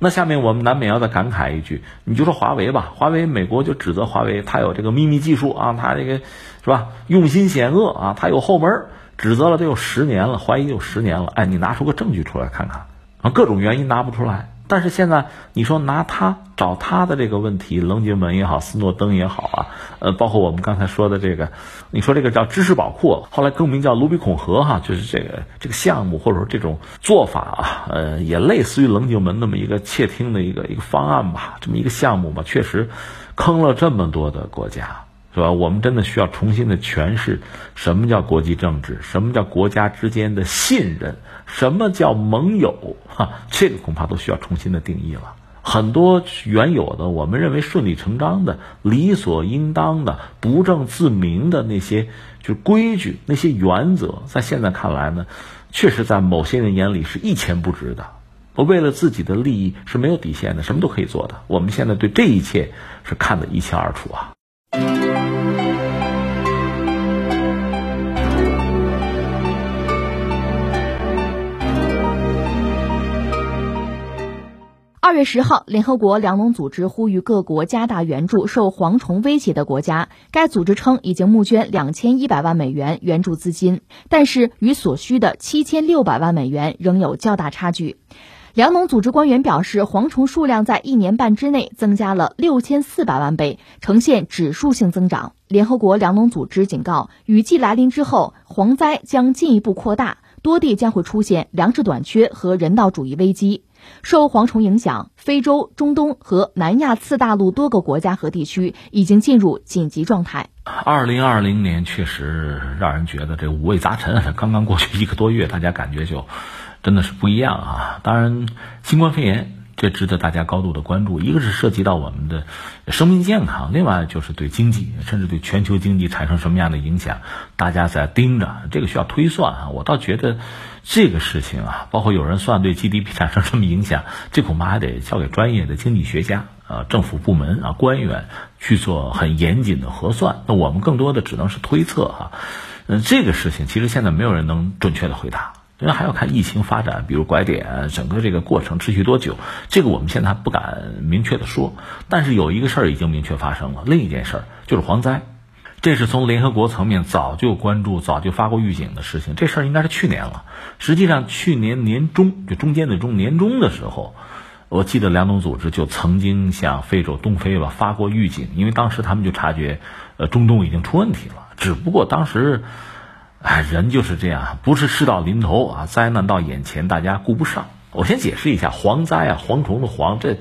那下面我们难免要再感慨一句，你就说华为吧，华为美国就指责华为，它有这个秘密技术啊，它这个是吧，用心险恶啊，它有后门，指责了得有十年了，怀疑有十年了，哎，你拿出个证据出来看看啊，各种原因拿不出来。但是现在你说拿他找他的这个问题，棱镜门也好，斯诺登也好啊，呃，包括我们刚才说的这个，你说这个叫知识宝库，后来更名叫卢比孔河哈，就是这个这个项目或者说这种做法啊，呃，也类似于棱镜门那么一个窃听的一个一个方案吧，这么一个项目吧，确实坑了这么多的国家。是吧？我们真的需要重新的诠释什么叫国际政治，什么叫国家之间的信任，什么叫盟友？哈，这个恐怕都需要重新的定义了。很多原有的我们认为顺理成章的、理所应当的、不证自明的那些就是规矩、那些原则，在现在看来呢，确实在某些人眼里是一钱不值的。我为了自己的利益是没有底线的，什么都可以做的。我们现在对这一切是看得一清二楚啊。二月十号，联合国粮农组织呼吁各国加大援助受蝗虫威胁的国家。该组织称，已经募捐两千一百万美元援助资金，但是与所需的七千六百万美元仍有较大差距。粮农组织官员表示，蝗虫数量在一年半之内增加了六千四百万倍，呈现指数性增长。联合国粮农组织警告，雨季来临之后，蝗灾将进一步扩大，多地将会出现粮食短缺和人道主义危机。受蝗虫影响，非洲、中东和南亚次大陆多个国家和地区已经进入紧急状态。二零二零年确实让人觉得这五味杂陈。刚刚过去一个多月，大家感觉就。真的是不一样啊！当然，新冠肺炎这值得大家高度的关注。一个是涉及到我们的生命健康，另外就是对经济，甚至对全球经济产生什么样的影响，大家在盯着。这个需要推算啊！我倒觉得这个事情啊，包括有人算对 GDP 产生什么影响，这恐怕还得交给专业的经济学家、啊政府部门啊官员去做很严谨的核算。那我们更多的只能是推测哈。嗯，这个事情其实现在没有人能准确的回答。因为还要看疫情发展，比如拐点，整个这个过程持续多久，这个我们现在还不敢明确的说。但是有一个事儿已经明确发生了，另一件事儿就是蝗灾，这是从联合国层面早就关注、早就发过预警的事情。这事儿应该是去年了。实际上去年年中，就中间的中年中的时候，我记得粮农组织就曾经向非洲东非吧发过预警，因为当时他们就察觉，呃，中东已经出问题了。只不过当时。哎，人就是这样，不是事到临头啊，灾难到眼前，大家顾不上。我先解释一下，蝗灾啊，蝗虫的蝗，这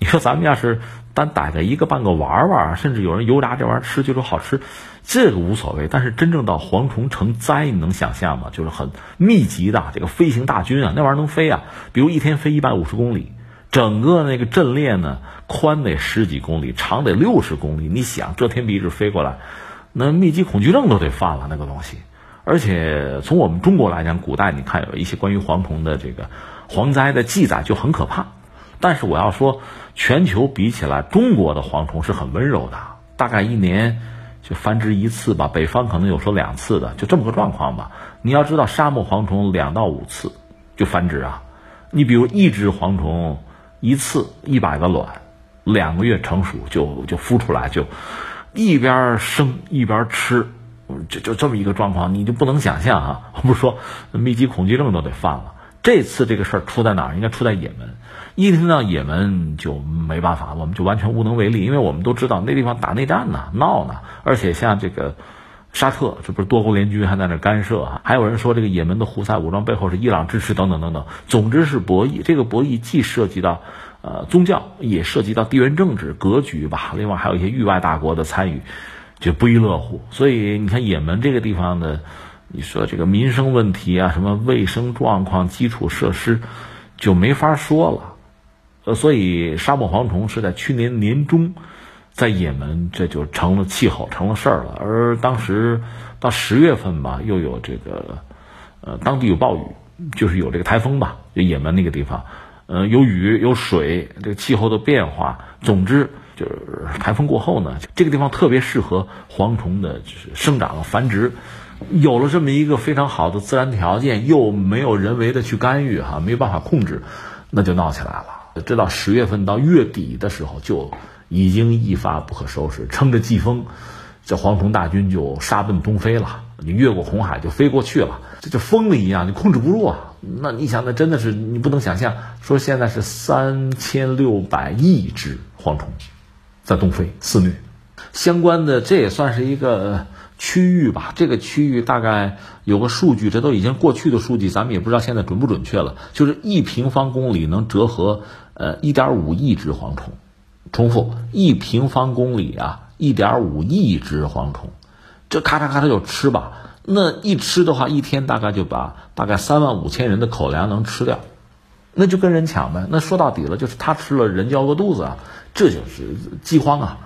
你说咱们要是单逮着一个半个玩玩，甚至有人油炸这玩意儿吃就说好吃，这个无所谓。但是真正到蝗虫成灾，你能想象吗？就是很密集的这个飞行大军啊，那玩意儿能飞啊，比如一天飞一百五十公里，整个那个阵列呢，宽得十几公里，长得六十公里。你想遮天蔽日飞过来，那密集恐惧症都得犯了，那个东西。而且从我们中国来讲，古代你看有一些关于蝗虫的这个蝗灾的记载就很可怕。但是我要说，全球比起来，中国的蝗虫是很温柔的，大概一年就繁殖一次吧。北方可能有说两次的，就这么个状况吧。你要知道，沙漠蝗虫两到五次就繁殖啊。你比如一只蝗虫一次一百个卵，两个月成熟就就孵出来，就一边生一边吃。就就这么一个状况，你就不能想象啊！我 不说密集恐惧症都得犯了。这次这个事儿出在哪儿？应该出在也门。一听到也门就没办法，我们就完全无能为力，因为我们都知道那地方打内战呢，闹呢。而且像这个沙特这不是多国联军还在那干涉啊？还有人说这个也门的胡塞武装背后是伊朗支持等等等等。总之是博弈，这个博弈既涉及到呃宗教，也涉及到地缘政治格局吧。另外还有一些域外大国的参与，就不亦乐乎。所以你看也门这个地方的，你说这个民生问题啊，什么卫生状况、基础设施，就没法说了。呃，所以沙漠蝗虫是在去年年中。在也门，这就成了气候，成了事儿了。而当时到十月份吧，又有这个，呃，当地有暴雨，就是有这个台风吧，就也门那个地方，呃，有雨有水，这个气候的变化。总之，就是台风过后呢，这个地方特别适合蝗虫的，就是生长繁殖。有了这么一个非常好的自然条件，又没有人为的去干预，哈，没有办法控制，那就闹起来了。这到十月份到月底的时候就。已经一发不可收拾，乘着季风，这蝗虫大军就杀奔东非了。你越过红海就飞过去了，这就疯了一样，你控制不住啊！那你想，那真的是你不能想象，说现在是三千六百亿只蝗虫在东非肆虐，相关的这也算是一个区域吧。这个区域大概有个数据，这都已经过去的数据，咱们也不知道现在准不准确了。就是一平方公里能折合呃一点五亿只蝗虫。重复一平方公里啊，一点五亿只蝗虫，这咔嚓咔嚓就吃吧。那一吃的话，一天大概就把大概三万五千人的口粮能吃掉，那就跟人抢呗。那说到底了，就是他吃了，人就要饿肚子啊，这就是饥荒啊。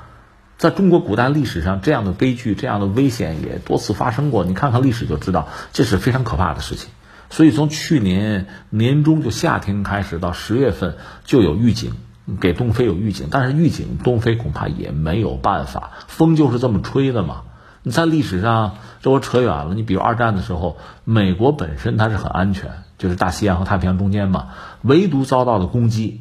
在中国古代历史上，这样的悲剧、这样的危险也多次发生过。你看看历史就知道，这是非常可怕的事情。所以从去年年中就夏天开始到十月份就有预警。给东非有预警，但是预警东非恐怕也没有办法，风就是这么吹的嘛。你在历史上，这我扯远了。你比如二战的时候，美国本身它是很安全，就是大西洋和太平洋中间嘛，唯独遭到了攻击。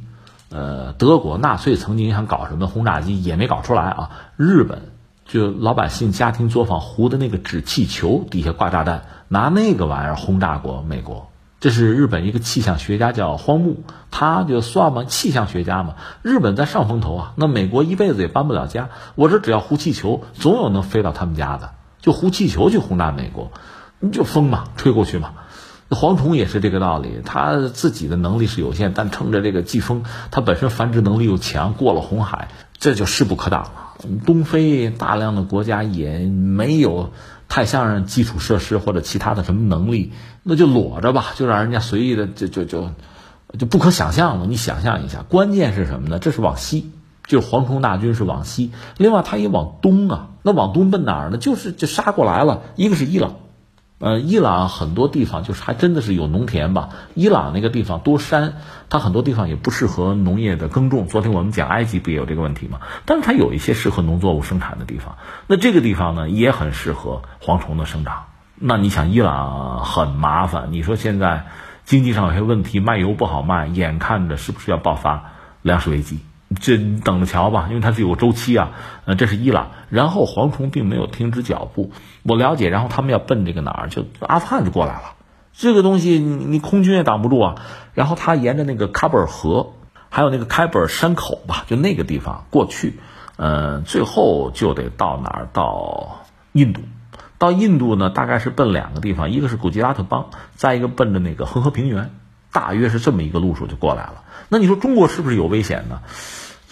呃，德国纳粹曾经想搞什么轰炸机，也没搞出来啊。日本就老百姓家庭作坊糊的那个纸气球底下挂炸弹，拿那个玩意儿轰炸过美国。这是日本一个气象学家叫荒木，他就算嘛，气象学家嘛，日本在上风头啊，那美国一辈子也搬不了家。我这只要糊气球，总有能飞到他们家的，就糊气球去轰炸美国，你就风嘛，吹过去嘛。蝗虫也是这个道理，它自己的能力是有限，但乘着这个季风，它本身繁殖能力又强，过了红海，这就势不可挡了。东非大量的国家也没有。太像基础设施或者其他的什么能力，那就裸着吧，就让人家随意的就就就就不可想象了。你想象一下，关键是什么呢？这是往西，就是蝗虫大军是往西。另外，它也往东啊，那往东奔哪儿呢？就是就杀过来了。一个是伊朗。呃，伊朗很多地方就是还真的是有农田吧。伊朗那个地方多山，它很多地方也不适合农业的耕种。昨天我们讲埃及不也有这个问题吗？但是它有一些适合农作物生产的地方。那这个地方呢，也很适合蝗虫的生长。那你想，伊朗很麻烦。你说现在经济上有些问题，卖油不好卖，眼看着是不是要爆发粮食危机？这等着瞧吧，因为它是有个周期啊。呃，这是伊朗，然后蝗虫并没有停止脚步。我了解，然后他们要奔这个哪儿，就阿富汗就过来了。这个东西你你空军也挡不住啊。然后他沿着那个喀布尔河，还有那个开布尔山口吧，就那个地方过去，呃，最后就得到哪儿？到印度。到印度呢，大概是奔两个地方，一个是古吉拉特邦，再一个奔着那个恒河平原，大约是这么一个路数就过来了。那你说中国是不是有危险呢？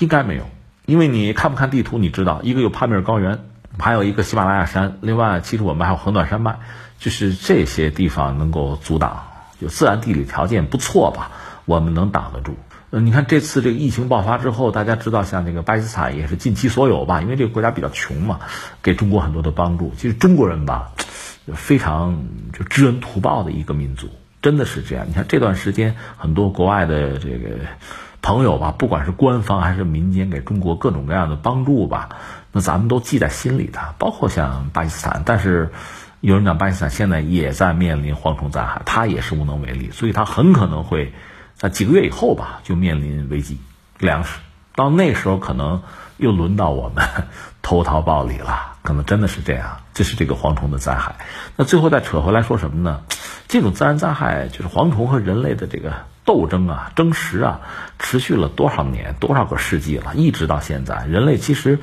应该没有，因为你看不看地图，你知道一个有帕米尔高原。还有一个喜马拉雅山，另外其实我们还有横断山脉，就是这些地方能够阻挡，就自然地理条件不错吧，我们能挡得住。嗯，你看这次这个疫情爆发之后，大家知道像这个巴基斯坦也是尽其所有吧，因为这个国家比较穷嘛，给中国很多的帮助。其实中国人吧，非常就知恩图报的一个民族，真的是这样。你看这段时间很多国外的这个朋友吧，不管是官方还是民间，给中国各种各样的帮助吧。那咱们都记在心里的，包括像巴基斯坦，但是有人讲巴基斯坦现在也在面临蝗虫灾害，他也是无能为力，所以他很可能会在几个月以后吧就面临危机，粮食到那时候可能又轮到我们投桃报李了，可能真的是这样，这是这个蝗虫的灾害。那最后再扯回来说什么呢？这种自然灾害就是蝗虫和人类的这个斗争啊、争食啊，持续了多少年、多少个世纪了，一直到现在，人类其实。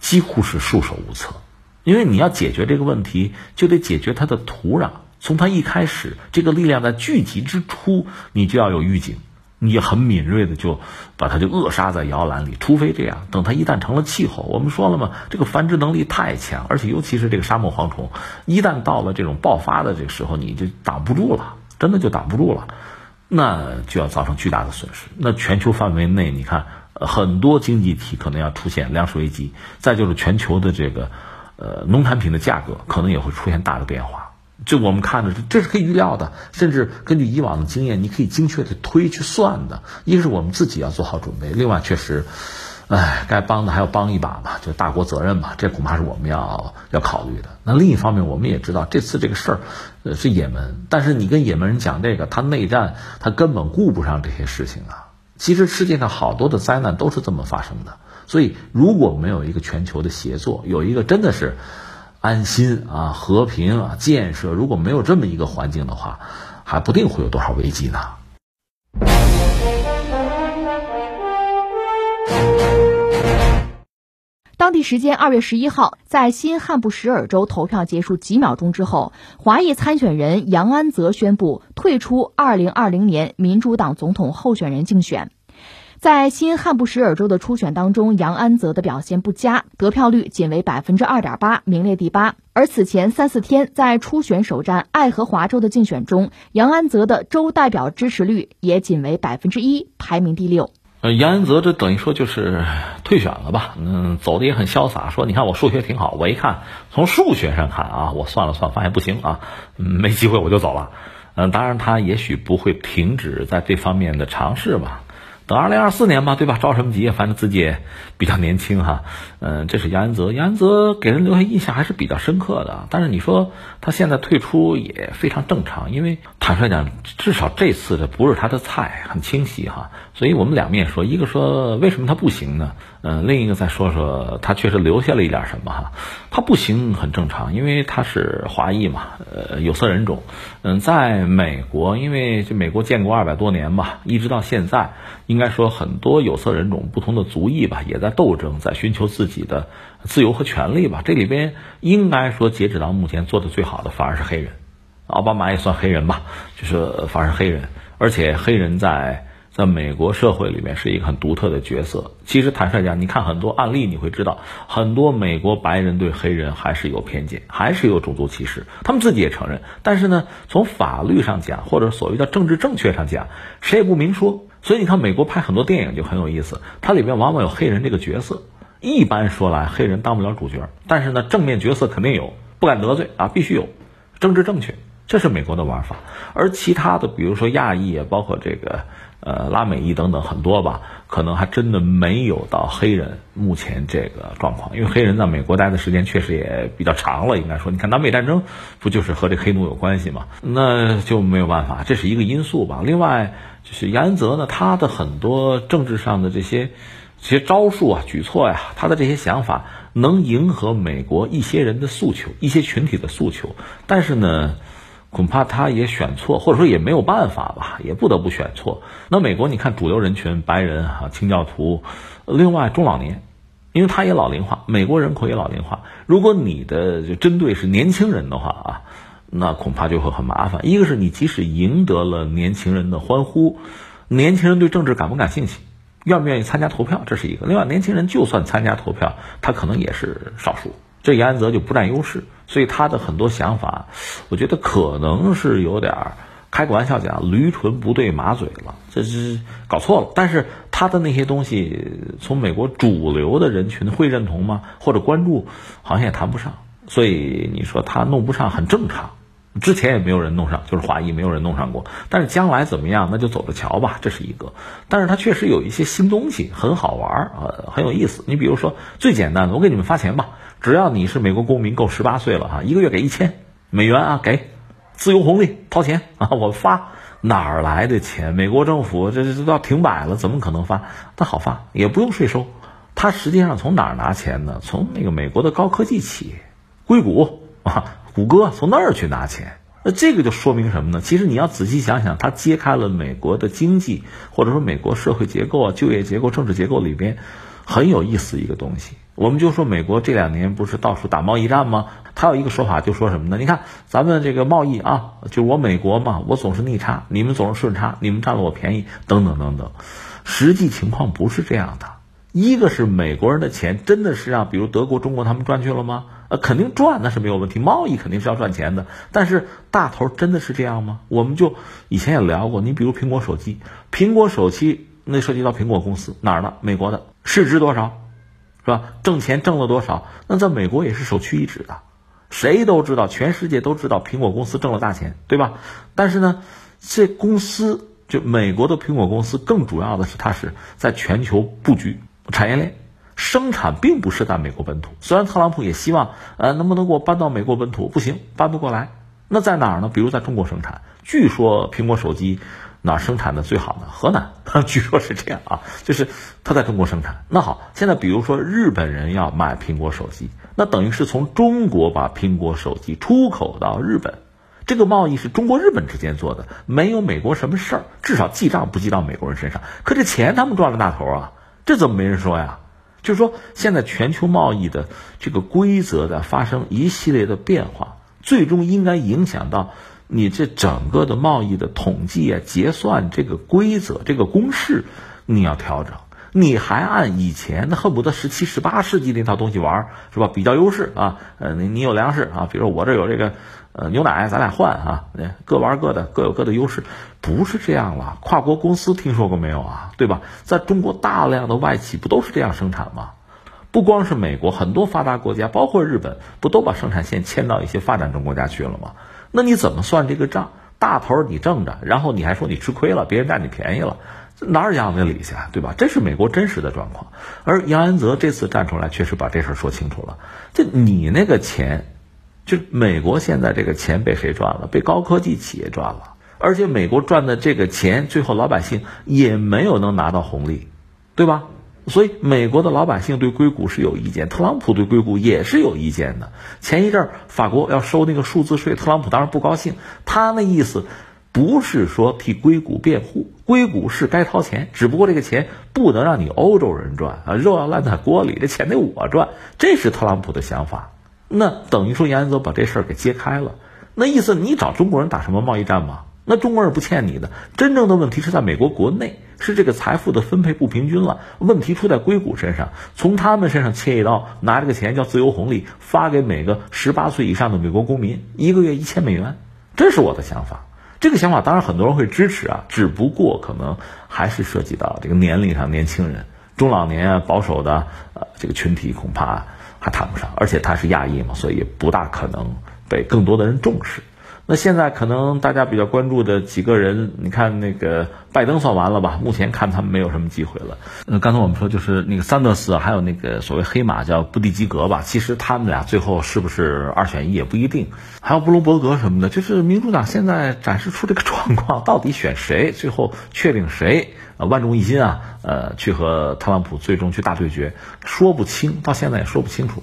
几乎是束手无策，因为你要解决这个问题，就得解决它的土壤。从它一开始，这个力量在聚集之初，你就要有预警，你很敏锐的就把它就扼杀在摇篮里。除非这样，等它一旦成了气候，我们说了嘛，这个繁殖能力太强，而且尤其是这个沙漠蝗虫，一旦到了这种爆发的这个时候，你就挡不住了，真的就挡不住了，那就要造成巨大的损失。那全球范围内，你看很多经济体可能要出现粮食危机，再就是全球的这个。呃，农产品的价格可能也会出现大的变化，就我们看着这是可以预料的，甚至根据以往的经验，你可以精确的推去算的。一个是我们自己要做好准备，另外确实，哎，该帮的还要帮一把嘛，就大国责任嘛，这恐怕是我们要要考虑的。那另一方面，我们也知道这次这个事儿，呃，是也门，但是你跟也门人讲这个，他内战他根本顾不上这些事情啊。其实世界上好多的灾难都是这么发生的。所以，如果没有一个全球的协作，有一个真的是安心啊、和平啊、建设，如果没有这么一个环境的话，还不定会有多少危机呢。当地时间二月十一号，在新罕布什尔州投票结束几秒钟之后，华裔参选人杨安泽宣布退出二零二零年民主党总统候选人竞选。在新罕布什尔州的初选当中，杨安泽的表现不佳，得票率仅为百分之二点八，名列第八。而此前三四天在初选首战爱荷华州的竞选中，杨安泽的州代表支持率也仅为百分之一，排名第六。呃，杨安泽这等于说就是退选了吧？嗯，走的也很潇洒，说你看我数学挺好，我一看从数学上看啊，我算了算，发现不行啊，没机会我就走了。嗯，当然他也许不会停止在这方面的尝试吧。等二零二四年吧，对吧？着什么急？反正自己也比较年轻哈。嗯，这是杨安泽，杨安泽给人留下印象还是比较深刻的。但是你说他现在退出也非常正常，因为坦率讲，至少这次的不是他的菜，很清晰哈。所以我们两面说，一个说为什么他不行呢？嗯，另一个再说说他确实留下了一点什么哈。他不行很正常，因为他是华裔嘛，呃，有色人种。嗯，在美国，因为这美国建国二百多年吧，一直到现在，应该说很多有色人种、不同的族裔吧，也在斗争，在寻求自己己的自由和权利吧。这里边应该说，截止到目前做的最好的反而是黑人，奥巴马也算黑人吧，就是反而是黑人，而且黑人在。在美国社会里面是一个很独特的角色。其实坦率讲，你看很多案例，你会知道很多美国白人对黑人还是有偏见，还是有种族歧视。他们自己也承认。但是呢，从法律上讲，或者所谓的政治正确上讲，谁也不明说。所以你看，美国拍很多电影就很有意思，它里面往往有黑人这个角色。一般说来，黑人当不了主角，但是呢，正面角色肯定有，不敢得罪啊，必须有，政治正确，这是美国的玩法。而其他的，比如说亚裔啊，包括这个。呃，拉美裔等等很多吧，可能还真的没有到黑人目前这个状况，因为黑人在美国待的时间确实也比较长了。应该说，你看南北战争不就是和这黑奴有关系吗？那就没有办法，这是一个因素吧。另外，就是杨安泽呢，他的很多政治上的这些这些招数啊、举措呀，他的这些想法能迎合美国一些人的诉求、一些群体的诉求，但是呢。恐怕他也选错，或者说也没有办法吧，也不得不选错。那美国，你看主流人群，白人啊，清教徒，另外中老年，因为他也老龄化，美国人口也老龄化。如果你的针对是年轻人的话啊，那恐怕就会很麻烦。一个是你即使赢得了年轻人的欢呼，年轻人对政治感不感兴趣，愿不愿意参加投票，这是一个。另外，年轻人就算参加投票，他可能也是少数。这杨安泽就不占优势，所以他的很多想法，我觉得可能是有点儿开个玩笑讲驴唇不对马嘴了，这是搞错了。但是他的那些东西，从美国主流的人群会认同吗？或者关注，好像也谈不上。所以你说他弄不上很正常。之前也没有人弄上，就是华裔没有人弄上过。但是将来怎么样，那就走着瞧吧，这是一个。但是它确实有一些新东西，很好玩儿啊，很有意思。你比如说最简单的，我给你们发钱吧。只要你是美国公民，够十八岁了哈，一个月给一千美元啊，给自由红利，掏钱 啊，我发哪儿来的钱？美国政府这这都要停摆了，怎么可能发？他好发，也不用税收。它实际上从哪儿拿钱呢？从那个美国的高科技企业，硅谷啊，谷歌从那儿去拿钱。那这个就说明什么呢？其实你要仔细想想，他揭开了美国的经济或者说美国社会结构啊、就业结构、政治结构里边很有意思一个东西。我们就说美国这两年不是到处打贸易战吗？他有一个说法，就说什么呢？你看咱们这个贸易啊，就我美国嘛，我总是逆差，你们总是顺差，你们占了我便宜，等等等等。实际情况不是这样的。一个是美国人的钱真的是让比如德国、中国他们赚去了吗？呃，肯定赚，那是没有问题。贸易肯定是要赚钱的，但是大头真的是这样吗？我们就以前也聊过，你比如苹果手机，苹果手机那涉及到苹果公司哪儿的？美国的市值多少？是吧？挣钱挣了多少？那在美国也是首屈一指的，谁都知道，全世界都知道苹果公司挣了大钱，对吧？但是呢，这公司就美国的苹果公司，更主要的是它是在全球布局。产业链生产并不是在美国本土，虽然特朗普也希望，呃，能不能给我搬到美国本土？不行，搬不过来。那在哪儿呢？比如在中国生产。据说苹果手机哪儿生产的最好呢？河南，据说是这样啊，就是他在中国生产。那好，现在比如说日本人要买苹果手机，那等于是从中国把苹果手机出口到日本，这个贸易是中国日本之间做的，没有美国什么事儿，至少记账不记到美国人身上。可这钱他们赚了大头啊。这怎么没人说呀？就是说，现在全球贸易的这个规则在发生一系列的变化，最终应该影响到你这整个的贸易的统计啊、结算这个规则、这个公式，你要调整。你还按以前那恨不得十七、十八世纪那套东西玩是吧？比较优势啊，呃，你你有粮食啊，比如说我这有这个。呃，牛奶咱俩换啊，各玩各的，各有各的优势，不是这样了。跨国公司听说过没有啊？对吧？在中国大量的外企不都是这样生产吗？不光是美国，很多发达国家，包括日本，不都把生产线迁到一些发展中国家去了吗？那你怎么算这个账？大头你挣着，然后你还说你吃亏了，别人占你便宜了，哪讲的理去？对吧？这是美国真实的状况。而杨安泽这次站出来，确实把这事说清楚了。这你那个钱。就美国现在这个钱被谁赚了？被高科技企业赚了，而且美国赚的这个钱，最后老百姓也没有能拿到红利，对吧？所以美国的老百姓对硅谷是有意见，特朗普对硅谷也是有意见的。前一阵儿法国要收那个数字税，特朗普当然不高兴。他那意思不是说替硅谷辩护，硅谷是该掏钱，只不过这个钱不能让你欧洲人赚啊，肉要烂在锅里，这钱得我赚，这是特朗普的想法。那等于说杨安泽把这事儿给揭开了，那意思你找中国人打什么贸易战吗？那中国人不欠你的。真正的问题是在美国国内，是这个财富的分配不平均了。问题出在硅谷身上，从他们身上切一刀，拿这个钱叫自由红利，发给每个十八岁以上的美国公民，一个月一千美元。这是我的想法。这个想法当然很多人会支持啊，只不过可能还是涉及到这个年龄上，年轻人、中老年啊、保守的呃这个群体恐怕。还谈不上，而且他是亚裔嘛，所以不大可能被更多的人重视。那现在可能大家比较关注的几个人，你看那个拜登算完了吧？目前看他们没有什么机会了。那，刚才我们说就是那个桑德斯，还有那个所谓黑马叫布蒂吉格吧。其实他们俩最后是不是二选一也不一定。还有布隆伯格什么的，就是民主党现在展示出这个状况，到底选谁？最后确定谁？呃，万众一心啊，呃，去和特朗普最终去大对决，说不清，到现在也说不清楚。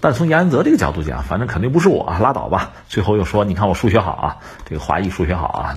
但从杨安泽这个角度讲，反正肯定不是我，拉倒吧。最后又说，你看我数学好啊，这个华裔数学好啊。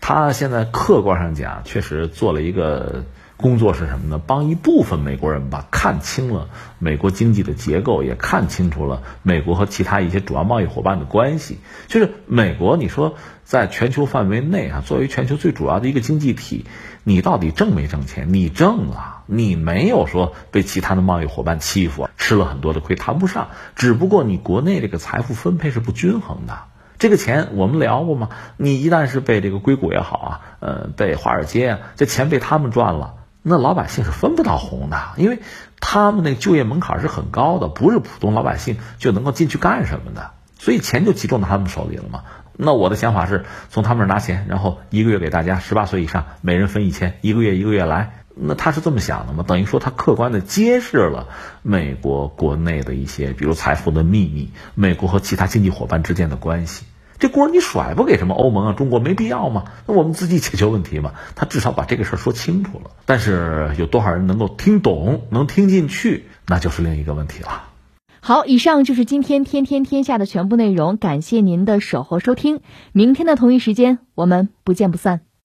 他现在客观上讲，确实做了一个工作是什么呢？帮一部分美国人吧，看清了美国经济的结构，也看清楚了美国和其他一些主要贸易伙伴的关系。就是美国，你说在全球范围内啊，作为全球最主要的一个经济体，你到底挣没挣钱？你挣了。你没有说被其他的贸易伙伴欺负，吃了很多的亏，谈不上。只不过你国内这个财富分配是不均衡的。这个钱我们聊过吗？你一旦是被这个硅谷也好啊，呃，被华尔街啊，这钱被他们赚了，那老百姓是分不到红的，因为他们那个就业门槛是很高的，不是普通老百姓就能够进去干什么的，所以钱就集中到他们手里了嘛。那我的想法是从他们那拿钱，然后一个月给大家十八岁以上每人分一千，一个月一个月来。那他是这么想的吗？等于说他客观的揭示了美国国内的一些，比如财富的秘密，美国和其他经济伙伴之间的关系。这锅你甩不给什么欧盟啊、中国没必要吗？那我们自己解决问题嘛。他至少把这个事儿说清楚了。但是有多少人能够听懂、能听进去，那就是另一个问题了。好，以上就是今天天天天下的全部内容。感谢您的守候收听，明天的同一时间我们不见不散。